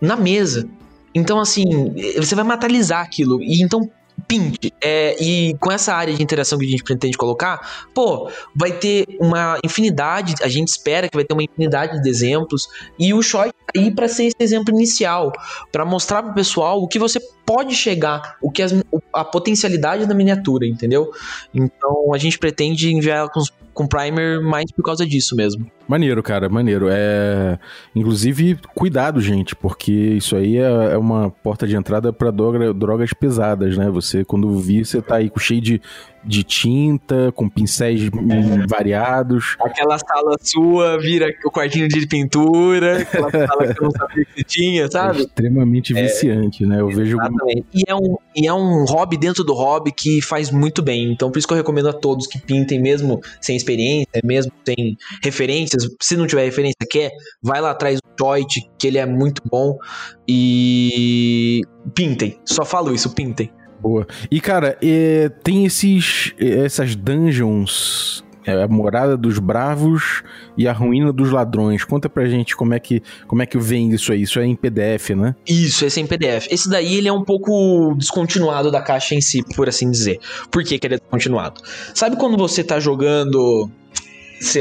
na mesa. Então, assim, você vai materializar aquilo. E então, pinte. É, e com essa área de interação que a gente pretende colocar, pô, vai ter uma infinidade, a gente espera que vai ter uma infinidade de exemplos. E o Short tá aí para ser esse exemplo inicial, para mostrar pro pessoal o que você pode chegar, o que as, a potencialidade da miniatura, entendeu? Então a gente pretende enviar com, com primer mais por causa disso mesmo. Maneiro, cara, maneiro. É, inclusive, cuidado, gente, porque isso aí é, é uma porta de entrada para droga, drogas pesadas, né? Você, quando vir, você tá aí cheio de de tinta, com pincéis é. variados. Aquela sala sua vira o quartinho de pintura, aquela sala que eu não sabia que tinha, sabe? É extremamente é, viciante, né? Eu exatamente. vejo. E é, um, e é um hobby dentro do hobby que faz muito bem. Então, por isso que eu recomendo a todos que pintem, mesmo sem experiência, mesmo sem referências. Se não tiver referência, quer, vai lá atrás do Choit, que ele é muito bom. E pintem. Só falo isso, pintem. Boa. E, cara, é, tem esses, essas dungeons É a Morada dos Bravos e a Ruína dos Ladrões. Conta pra gente como é que, como é que vem isso aí. Isso é em PDF, né? Isso, esse é em PDF. Esse daí ele é um pouco descontinuado da caixa em si, por assim dizer. Por que, que ele é descontinuado? Sabe quando você tá jogando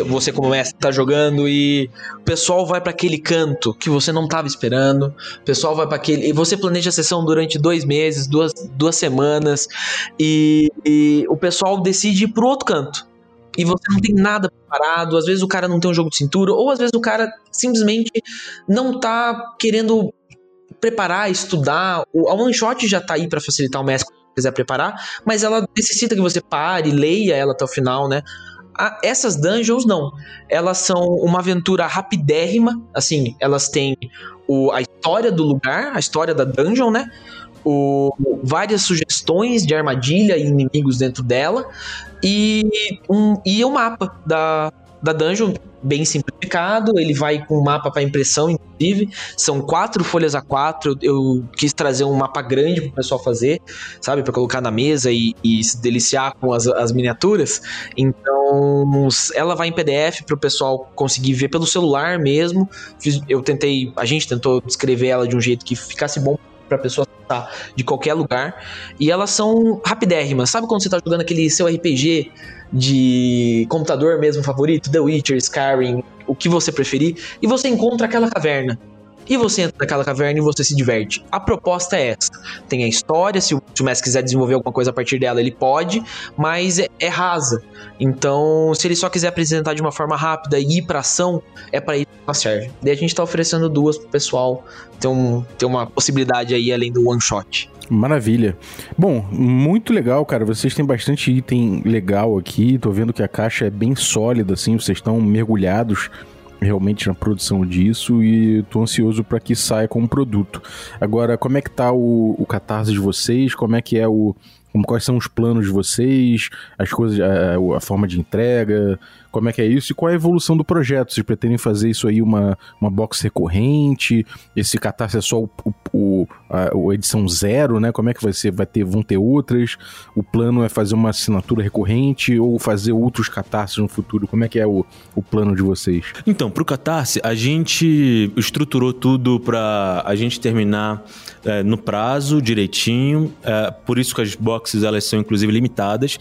você mestre tá jogando e o pessoal vai para aquele canto que você não tava esperando, o pessoal vai para aquele e você planeja a sessão durante dois meses, duas, duas semanas e, e o pessoal decide ir pro outro canto e você não tem nada preparado, às vezes o cara não tem um jogo de cintura, ou às vezes o cara simplesmente não tá querendo preparar, estudar. A one shot já tá aí para facilitar o mestre se quiser preparar, mas ela necessita que você pare, leia ela até o final, né? A, essas dungeons não. Elas são uma aventura rapidérrima, assim, elas têm o, a história do lugar, a história da dungeon, né? O, várias sugestões de armadilha e inimigos dentro dela e um, e o um mapa da, da dungeon bem simplificado, ele vai com mapa para impressão, inclusive. São quatro folhas a quatro. Eu quis trazer um mapa grande para o pessoal fazer, sabe? Para colocar na mesa e, e, se deliciar com as, as miniaturas. Então, ela vai em PDF para o pessoal conseguir ver pelo celular mesmo. Eu tentei, a gente tentou descrever ela de um jeito que ficasse bom para a pessoa de qualquer lugar. E elas são rapidérrimas. Sabe quando você tá jogando aquele seu RPG de computador mesmo favorito, The Witcher, Skyrim, o que você preferir, e você encontra aquela caverna. E você entra naquela caverna e você se diverte. A proposta é essa. Tem a história, se o, se o Messi quiser desenvolver alguma coisa a partir dela, ele pode, mas é, é rasa. Então, se ele só quiser apresentar de uma forma rápida e ir pra ação, é para isso que ela serve. Daí a gente tá oferecendo duas pro pessoal ter, um, ter uma possibilidade aí além do one shot. Maravilha. Bom, muito legal, cara. Vocês têm bastante item legal aqui. Tô vendo que a caixa é bem sólida, assim. Vocês estão mergulhados realmente na produção disso e tô ansioso para que saia como produto. Agora, como é que tá o, o catarse de vocês? Como é que é o, como, quais são os planos de vocês, as coisas, a, a, forma de entrega, como é que é isso e qual é a evolução do projeto? Vocês pretendem fazer isso aí uma, uma box recorrente? Esse catarse é só o, o, a, a, edição zero, né? Como é que vai ser? Vai ter, vão ter outras? O plano é fazer uma assinatura recorrente ou fazer outros catarses no futuro? Como é que é o, o plano de vocês? Então, pro catarse, a gente estruturou tudo para a gente terminar é, no prazo direitinho, é, por isso que as boxes elas são inclusive limitadas,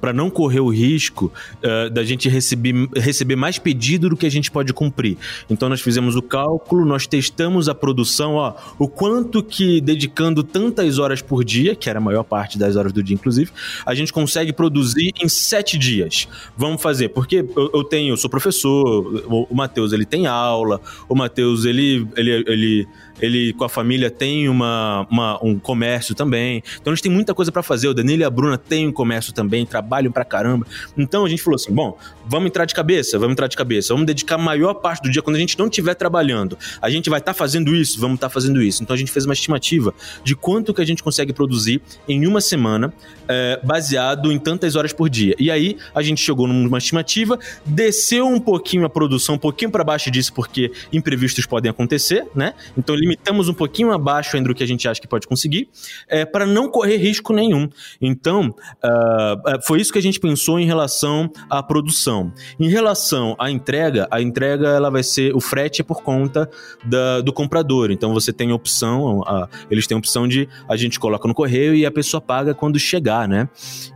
para não correr o risco é, da gente receber, receber mais pedido do que a gente pode cumprir. Então nós fizemos o cálculo, nós testamos a produção, ó, o quanto que dedicando tantas horas por dia, que era a maior parte das horas do dia inclusive, a gente consegue produzir em sete dias. Vamos fazer, porque eu, eu tenho, eu sou professor, o, o Matheus ele tem aula, o Matheus ele, ele, ele ele com a família tem uma, uma um comércio também. Então a gente tem muita coisa para fazer. O Danilo e a Bruna têm um comércio também, trabalham pra caramba. Então a gente falou assim: bom, vamos entrar de cabeça, vamos entrar de cabeça, vamos dedicar a maior parte do dia quando a gente não estiver trabalhando. A gente vai estar tá fazendo isso, vamos estar tá fazendo isso. Então a gente fez uma estimativa de quanto que a gente consegue produzir em uma semana, é, baseado em tantas horas por dia. E aí a gente chegou numa estimativa, desceu um pouquinho a produção, um pouquinho para baixo disso, porque imprevistos podem acontecer, né? Então limitamos um pouquinho abaixo ainda do que a gente acha que pode conseguir, é, para não correr risco nenhum. Então, uh, foi isso que a gente pensou em relação à produção. Em relação à entrega, a entrega ela vai ser o frete é por conta da, do comprador. Então você tem opção, a, eles têm opção de a gente coloca no correio e a pessoa paga quando chegar, né?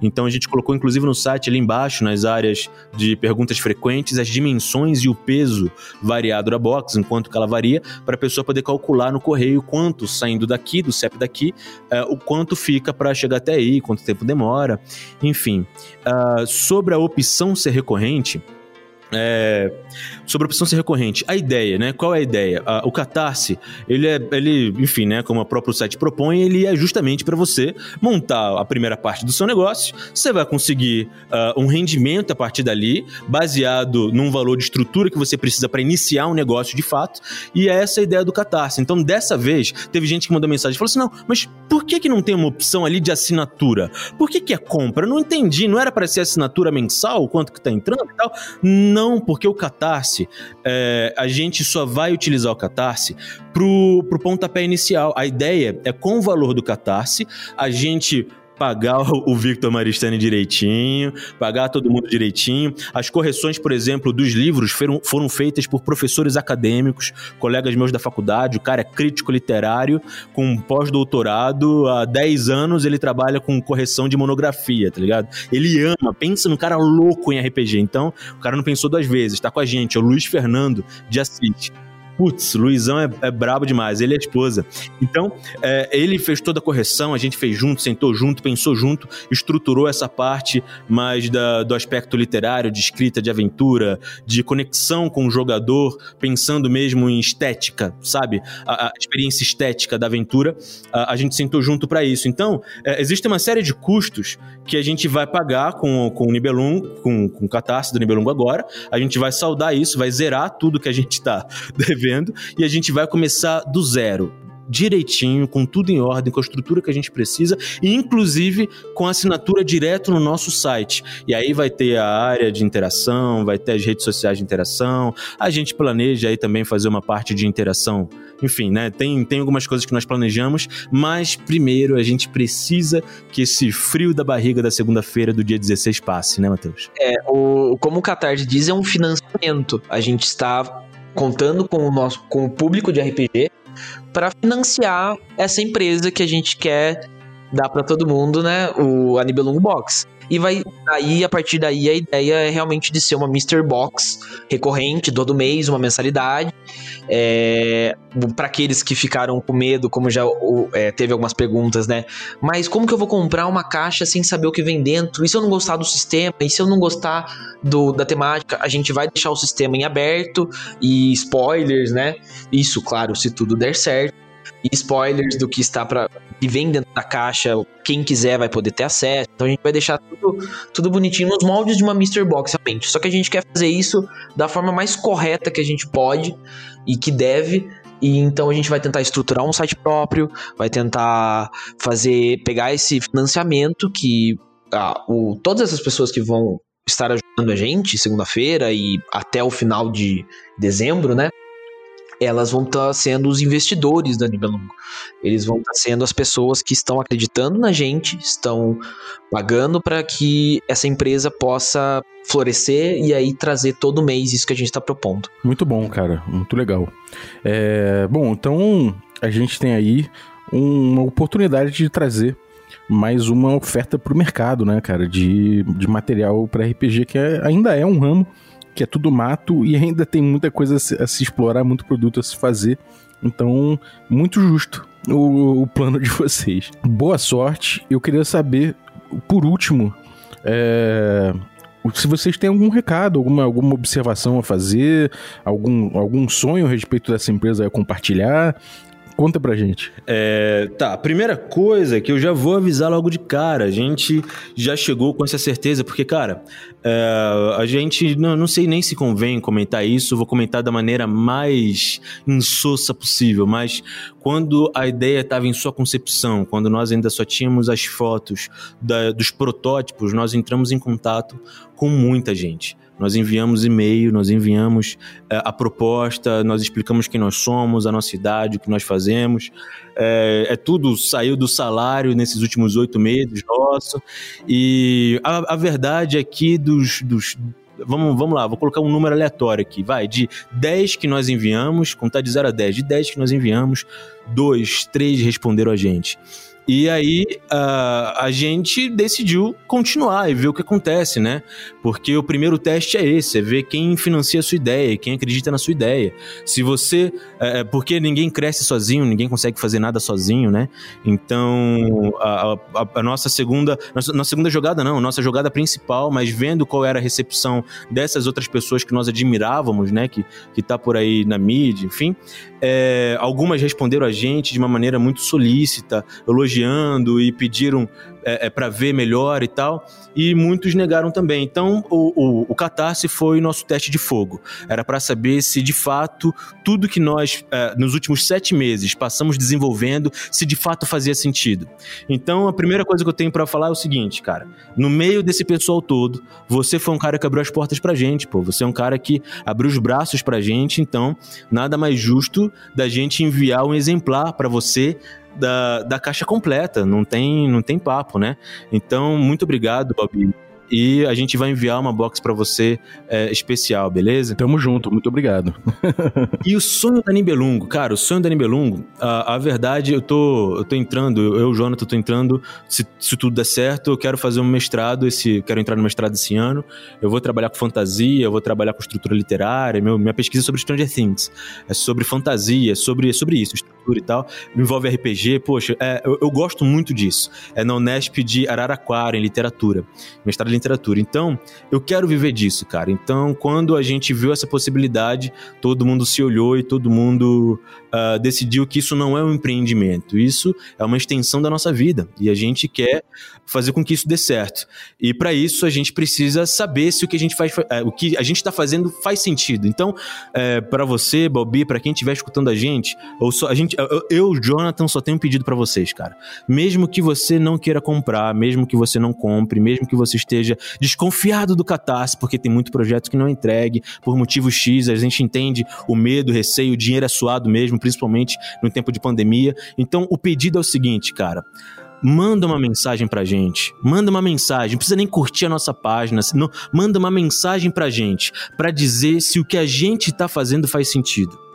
Então a gente colocou inclusive no site ali embaixo, nas áreas de perguntas frequentes, as dimensões e o peso variado da box, enquanto que ela varia, para a pessoa poder calcular no correio quanto saindo daqui, do CEP daqui, uh, o quanto fica para chegar até aí, quanto tempo demora, enfim. Uh, sobre a opção ser recorrente, mente é, sobre a opção ser recorrente, a ideia, né? Qual é a ideia? o Catarse, ele é, ele, enfim, né? Como o próprio site propõe, ele é justamente para você montar a primeira parte do seu negócio. Você vai conseguir uh, um rendimento a partir dali, baseado num valor de estrutura que você precisa para iniciar um negócio de fato. E é essa a ideia do Catarse. Então, dessa vez, teve gente que mandou mensagem e falou assim: não, mas por que, que não tem uma opção ali de assinatura? Por que, que é compra? Eu não entendi. Não era para ser assinatura mensal, quanto que tá entrando e tal? Não não, porque o Catarse, é, a gente só vai utilizar o Catarse pro, pro pontapé inicial. A ideia é, com o valor do Catarse, a gente pagar o Victor Maristani direitinho, pagar todo mundo direitinho. As correções, por exemplo, dos livros foram, foram feitas por professores acadêmicos, colegas meus da faculdade. O cara é crítico literário, com pós-doutorado. Há 10 anos ele trabalha com correção de monografia, tá ligado? Ele ama, pensa no cara louco em RPG. Então, o cara não pensou duas vezes. Tá com a gente, é o Luiz Fernando de Assis putz, Luizão é, é brabo demais, ele é a esposa. Então, é, ele fez toda a correção, a gente fez junto, sentou junto, pensou junto, estruturou essa parte mais da, do aspecto literário, de escrita, de aventura, de conexão com o jogador, pensando mesmo em estética, sabe? A, a experiência estética da aventura, a, a gente sentou junto para isso. Então, é, existe uma série de custos que a gente vai pagar com, com o Nibelung, com, com o Catarse do Nibelungo agora, a gente vai saldar isso, vai zerar tudo que a gente está <laughs> devendo vivendo e a gente vai começar do zero direitinho, com tudo em ordem, com a estrutura que a gente precisa, e inclusive com assinatura direto no nosso site. E aí vai ter a área de interação, vai ter as redes sociais de interação, a gente planeja aí também fazer uma parte de interação. Enfim, né? Tem, tem algumas coisas que nós planejamos, mas primeiro a gente precisa que esse frio da barriga da segunda-feira do dia 16 passe, né, Matheus? É, o, como o Catarse diz, é um financiamento. A gente está contando com o nosso com o público de RPG para financiar essa empresa que a gente quer dar para todo mundo, né? O Anibelung Box. E vai aí, a partir daí, a ideia é realmente de ser uma Mr. Box recorrente, todo mês, uma mensalidade. É, para aqueles que ficaram com medo, como já é, teve algumas perguntas, né? Mas como que eu vou comprar uma caixa sem saber o que vem dentro? E se eu não gostar do sistema? E se eu não gostar do, da temática? A gente vai deixar o sistema em aberto e spoilers, né? Isso, claro, se tudo der certo e spoilers do que está para que vem dentro da caixa, quem quiser vai poder ter acesso. Então a gente vai deixar tudo, tudo bonitinho nos moldes de uma Mystery Box, realmente. Só que a gente quer fazer isso da forma mais correta que a gente pode e que deve. E então a gente vai tentar estruturar um site próprio, vai tentar fazer pegar esse financiamento que ah, o, todas essas pessoas que vão estar ajudando a gente segunda-feira e até o final de dezembro, né? Elas vão estar tá sendo os investidores da Nibelungo. Eles vão estar tá sendo as pessoas que estão acreditando na gente, estão pagando para que essa empresa possa florescer e aí trazer todo mês isso que a gente está propondo. Muito bom, cara, muito legal. É, bom, então a gente tem aí uma oportunidade de trazer mais uma oferta para o mercado, né, cara, de, de material para RPG que é, ainda é um ramo que é tudo mato e ainda tem muita coisa a se, a se explorar, muito produto a se fazer. Então, muito justo o, o, plano de vocês. Boa sorte. Eu queria saber, por último, é, se vocês têm algum recado, alguma, alguma observação a fazer, algum, algum sonho a respeito dessa empresa a compartilhar. Conta pra gente. É, tá, primeira coisa que eu já vou avisar logo de cara, a gente já chegou com essa certeza, porque, cara, é, a gente, não, não sei nem se convém comentar isso, vou comentar da maneira mais insossa possível, mas quando a ideia estava em sua concepção, quando nós ainda só tínhamos as fotos da, dos protótipos, nós entramos em contato com muita gente. Nós enviamos e-mail, nós enviamos é, a proposta, nós explicamos quem nós somos, a nossa idade, o que nós fazemos. É, é tudo saiu do salário nesses últimos oito meses nosso. E a, a verdade é que dos, dos vamos, vamos lá, vou colocar um número aleatório aqui, vai, de 10 que nós enviamos, contar de 0 a 10, de 10 que nós enviamos, dois, três responderam a gente. E aí uh, a gente decidiu continuar e ver o que acontece, né? Porque o primeiro teste é esse, é ver quem financia a sua ideia, quem acredita na sua ideia. Se você. É, porque ninguém cresce sozinho, ninguém consegue fazer nada sozinho, né? Então, a, a, a nossa segunda. Nossa, nossa, segunda jogada, não, nossa jogada principal, mas vendo qual era a recepção dessas outras pessoas que nós admirávamos, né? Que, que tá por aí na mídia, enfim. É, algumas responderam a gente de uma maneira muito solícita, elogiando e pediram é, é para ver melhor e tal, e muitos negaram também. Então, o, o, o Catarse foi nosso teste de fogo. Era para saber se de fato tudo que nós, é, nos últimos sete meses, passamos desenvolvendo, se de fato fazia sentido. Então, a primeira coisa que eu tenho para falar é o seguinte, cara: no meio desse pessoal todo, você foi um cara que abriu as portas pra gente, pô. Você é um cara que abriu os braços pra gente, então, nada mais justo da gente enviar um exemplar para você da, da caixa completa, não tem, não tem papo, né? Então, muito obrigado, Bob e a gente vai enviar uma box para você é, especial, beleza? Tamo junto, muito obrigado. <laughs> e o sonho da Nibelungo, cara, o sonho da Nibelungo, a, a verdade, eu tô, eu tô entrando, eu, Jonathan, tô entrando, se, se tudo der certo, eu quero fazer um mestrado, esse, quero entrar no mestrado esse ano, eu vou trabalhar com fantasia, eu vou trabalhar com estrutura literária, meu, minha pesquisa é sobre Stranger Things, é sobre fantasia, é sobre, é sobre isso, e tal, envolve RPG, poxa, é, eu, eu gosto muito disso, é na Unesp de Araraquara, em literatura, mestrado em literatura. Então, eu quero viver disso, cara. Então, quando a gente viu essa possibilidade, todo mundo se olhou e todo mundo uh, decidiu que isso não é um empreendimento, isso é uma extensão da nossa vida e a gente quer fazer com que isso dê certo. E para isso a gente precisa saber se o que a gente faz, uh, o que a gente está fazendo faz sentido. Então, eh, para você, Bobby, para quem estiver escutando a gente, ou só a gente, eu, Jonathan, só tenho um pedido para vocês, cara. Mesmo que você não queira comprar, mesmo que você não compre, mesmo que você esteja desconfiado do Catarse, porque tem muito projeto que não é entregue por motivo X, a gente entende o medo, o receio, o dinheiro é suado mesmo, principalmente no tempo de pandemia. Então, o pedido é o seguinte, cara manda uma mensagem pra gente. Manda uma mensagem, não precisa nem curtir a nossa página, não, manda uma mensagem pra gente, para dizer se o que a gente tá fazendo faz sentido.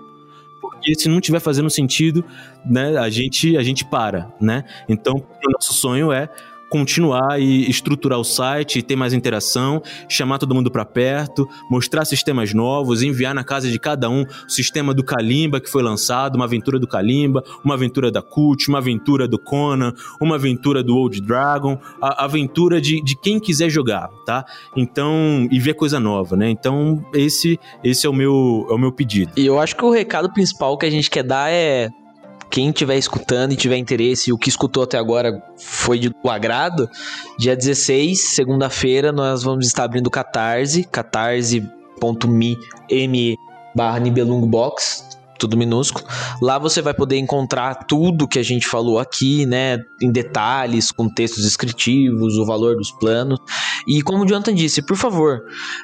Porque se não tiver fazendo sentido, né, a gente a gente para, né? Então, o nosso sonho é continuar e estruturar o site, ter mais interação, chamar todo mundo para perto, mostrar sistemas novos, enviar na casa de cada um o sistema do Kalimba que foi lançado, uma aventura do Kalimba, uma aventura da Cult, uma aventura do Conan, uma aventura do Old Dragon, a aventura de, de quem quiser jogar, tá? Então, e ver coisa nova, né? Então, esse esse é o meu é o meu pedido. E eu acho que o recado principal que a gente quer dar é quem estiver escutando e tiver interesse, o que escutou até agora foi de do agrado, dia 16, segunda-feira, nós vamos estar abrindo Catarse, catarse.me barra Nibelungobox, tudo minúsculo. Lá você vai poder encontrar tudo que a gente falou aqui, né, em detalhes, com textos descritivos, o valor dos planos. E como o Jonathan disse, por favor,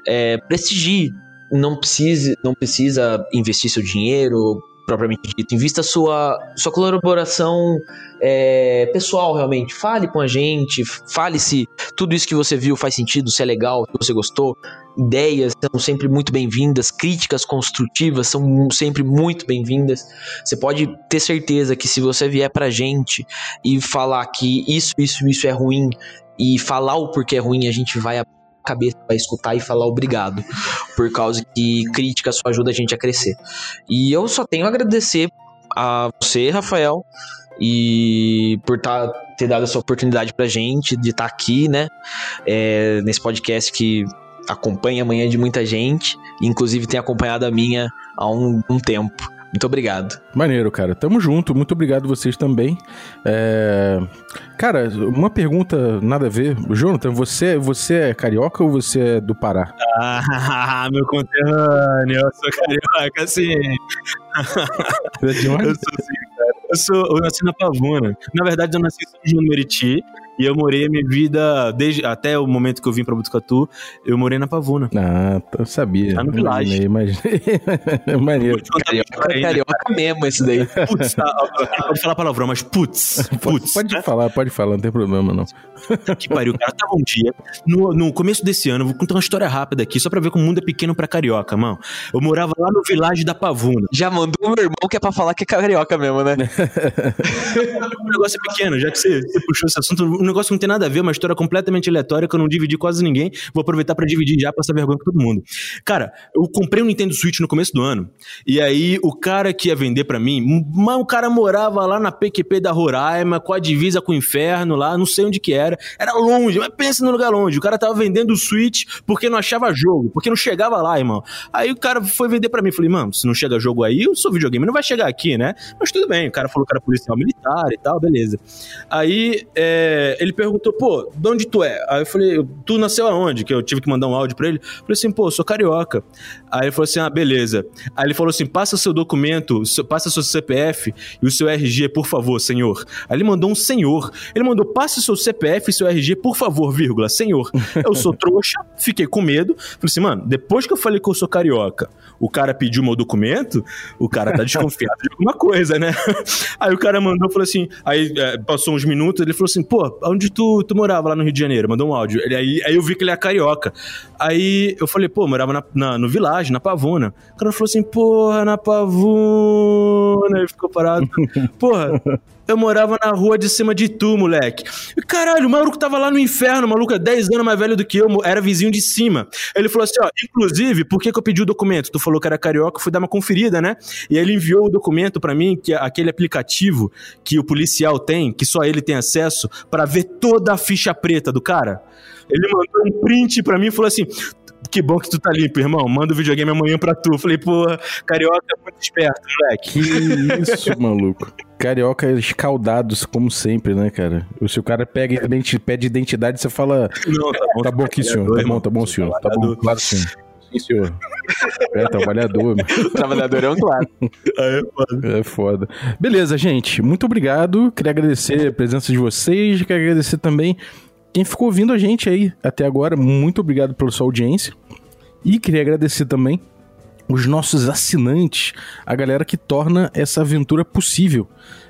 é, prestigie não precisa, não precisa investir seu dinheiro, propriamente dito. Invista sua, sua colaboração é, pessoal, realmente. Fale com a gente, fale se tudo isso que você viu faz sentido, se é legal, se você gostou. Ideias são sempre muito bem-vindas, críticas construtivas são sempre muito bem-vindas. Você pode ter certeza que se você vier pra gente e falar que isso, isso, isso é ruim e falar o porquê é ruim, a gente vai cabeça para escutar e falar obrigado, por causa que crítica só ajuda a gente a crescer. E eu só tenho a agradecer a você, Rafael, e por tá, ter dado essa oportunidade pra gente de estar tá aqui, né, é, nesse podcast que acompanha a manhã de muita gente, inclusive tem acompanhado a minha há um, um tempo. Muito obrigado. Maneiro, cara. Tamo junto. Muito obrigado vocês também. É... Cara, uma pergunta nada a ver. Jonathan, você, você é carioca ou você é do Pará? Ah, meu conterrâneo. Eu sou carioca, sim. eu sou sim, cara. Eu, sou, eu nasci na Pavuna. Na verdade, eu nasci em São João do Meriti. E eu morei a minha vida, desde até o momento que eu vim pra Botucatu, eu morei na Pavuna. Ah, eu sabia. Tá no Village. Imaginei, <laughs> Maneiro. Carioca, carioca mesmo esse daí. <laughs> Putz, tá, pode falar palavrão, mas putz, putz. Pode, pode falar, pode falar, não tem problema não. Que pariu, cara, tava um dia, no, no começo desse ano, vou contar uma história rápida aqui, só pra ver como o mundo é pequeno pra carioca, mano. Eu morava lá no Village da Pavuna. Já mandou o meu irmão que é pra falar que é carioca mesmo, né? <laughs> o negócio é pequeno, já que você, você puxou esse assunto, negócio que não tem nada a ver, uma história completamente aleatória que eu não dividi quase ninguém. Vou aproveitar para dividir já, passar vergonha com todo mundo. Cara, eu comprei um Nintendo Switch no começo do ano. E aí o cara que ia vender para mim, o cara morava lá na PQP da Roraima, com a divisa com o inferno lá, não sei onde que era. Era longe, mas pensa no lugar longe. O cara tava vendendo o Switch porque não achava jogo, porque não chegava lá, irmão. Aí o cara foi vender para mim. Falei, mano, se não chega jogo aí, o seu videogame não vai chegar aqui, né? Mas tudo bem. O cara falou que era policial militar e tal, beleza. Aí é, é, ele perguntou, pô, de onde tu é? Aí eu falei, tu nasceu aonde? Que eu tive que mandar um áudio pra ele. Eu falei assim, pô, sou carioca. Aí ele falou assim, ah, beleza. Aí ele falou assim, passa seu documento, passa seu CPF e o seu RG, por favor, senhor. Aí ele mandou um senhor. Ele mandou, passa seu CPF e seu RG, por favor, vírgula, senhor. <laughs> Eu sou trouxa, fiquei com medo. Falei assim, mano, depois que eu falei que eu sou carioca, o cara pediu meu documento, o cara tá desconfiado de alguma coisa, né? <laughs> Aí o cara mandou, falou assim, aí é, passou uns minutos, ele falou assim, pô, onde tu, tu morava lá no Rio de Janeiro? Mandou um áudio. Ele, aí, aí eu vi que ele é carioca. Aí eu falei, pô, morava na, na, no Village, na Pavona. O cara falou assim, porra, na Pavona. Ele ficou parado. <laughs> Porra, eu morava na rua de cima de tu, moleque. E, caralho, o maluco tava lá no inferno, o maluco é 10 anos mais velho do que eu, era vizinho de cima. Ele falou assim, ó, inclusive, por que, que eu pedi o documento? Tu falou que era carioca, eu fui dar uma conferida, né? E aí ele enviou o documento para mim, que é aquele aplicativo que o policial tem, que só ele tem acesso, para ver toda a ficha preta do cara. Ele mandou um print pra mim e falou assim: que bom que tu tá limpo, irmão. Manda o videogame amanhã pra tu. Falei, porra, carioca é muito esperto, moleque. Que isso, <laughs> maluco. Carioca escaldados, como sempre, né, cara? Se o cara pega identi pede identidade, você fala. Não, tá bom, tá bom aqui, senhor. Tá bom, tá bom, senhor. Tá bom, claro sim. Sim, senhor. É, trabalhador. <laughs> trabalhador é um claro. <laughs> É foda. é foda. Beleza, gente. Muito obrigado. Queria agradecer a presença de vocês. Queria agradecer também quem ficou ouvindo a gente aí até agora, muito obrigado pela sua audiência. E queria agradecer também os nossos assinantes, a galera que torna essa aventura possível.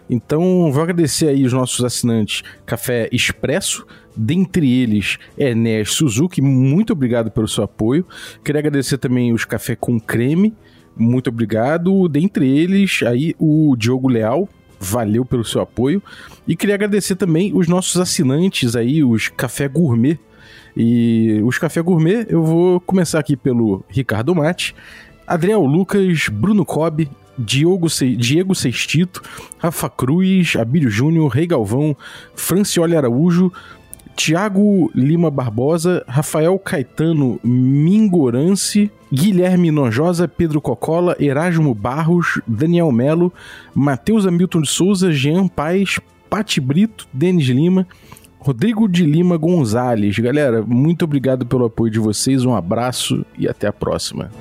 Então, vou agradecer aí os nossos assinantes Café Expresso, dentre eles Enéas Suzuki, muito obrigado pelo seu apoio. Queria agradecer também os Café com Creme, muito obrigado. Dentre eles, aí o Diogo Leal, valeu pelo seu apoio. E queria agradecer também os nossos assinantes aí, os Café Gourmet. E os Café Gourmet, eu vou começar aqui pelo Ricardo Mate, Adriel Lucas, Bruno Cobb, Diogo Se... Diego Sextito, Rafa Cruz, Abílio Júnior, Rei Galvão, Francioli Araújo, Tiago Lima Barbosa, Rafael Caetano Mingorance, Guilherme Nojosa, Pedro Cocola, Erasmo Barros, Daniel Melo, Matheus Hamilton de Souza, Jean Paz, Pati Brito, Denis Lima, Rodrigo de Lima Gonzalez. Galera, muito obrigado pelo apoio de vocês, um abraço e até a próxima.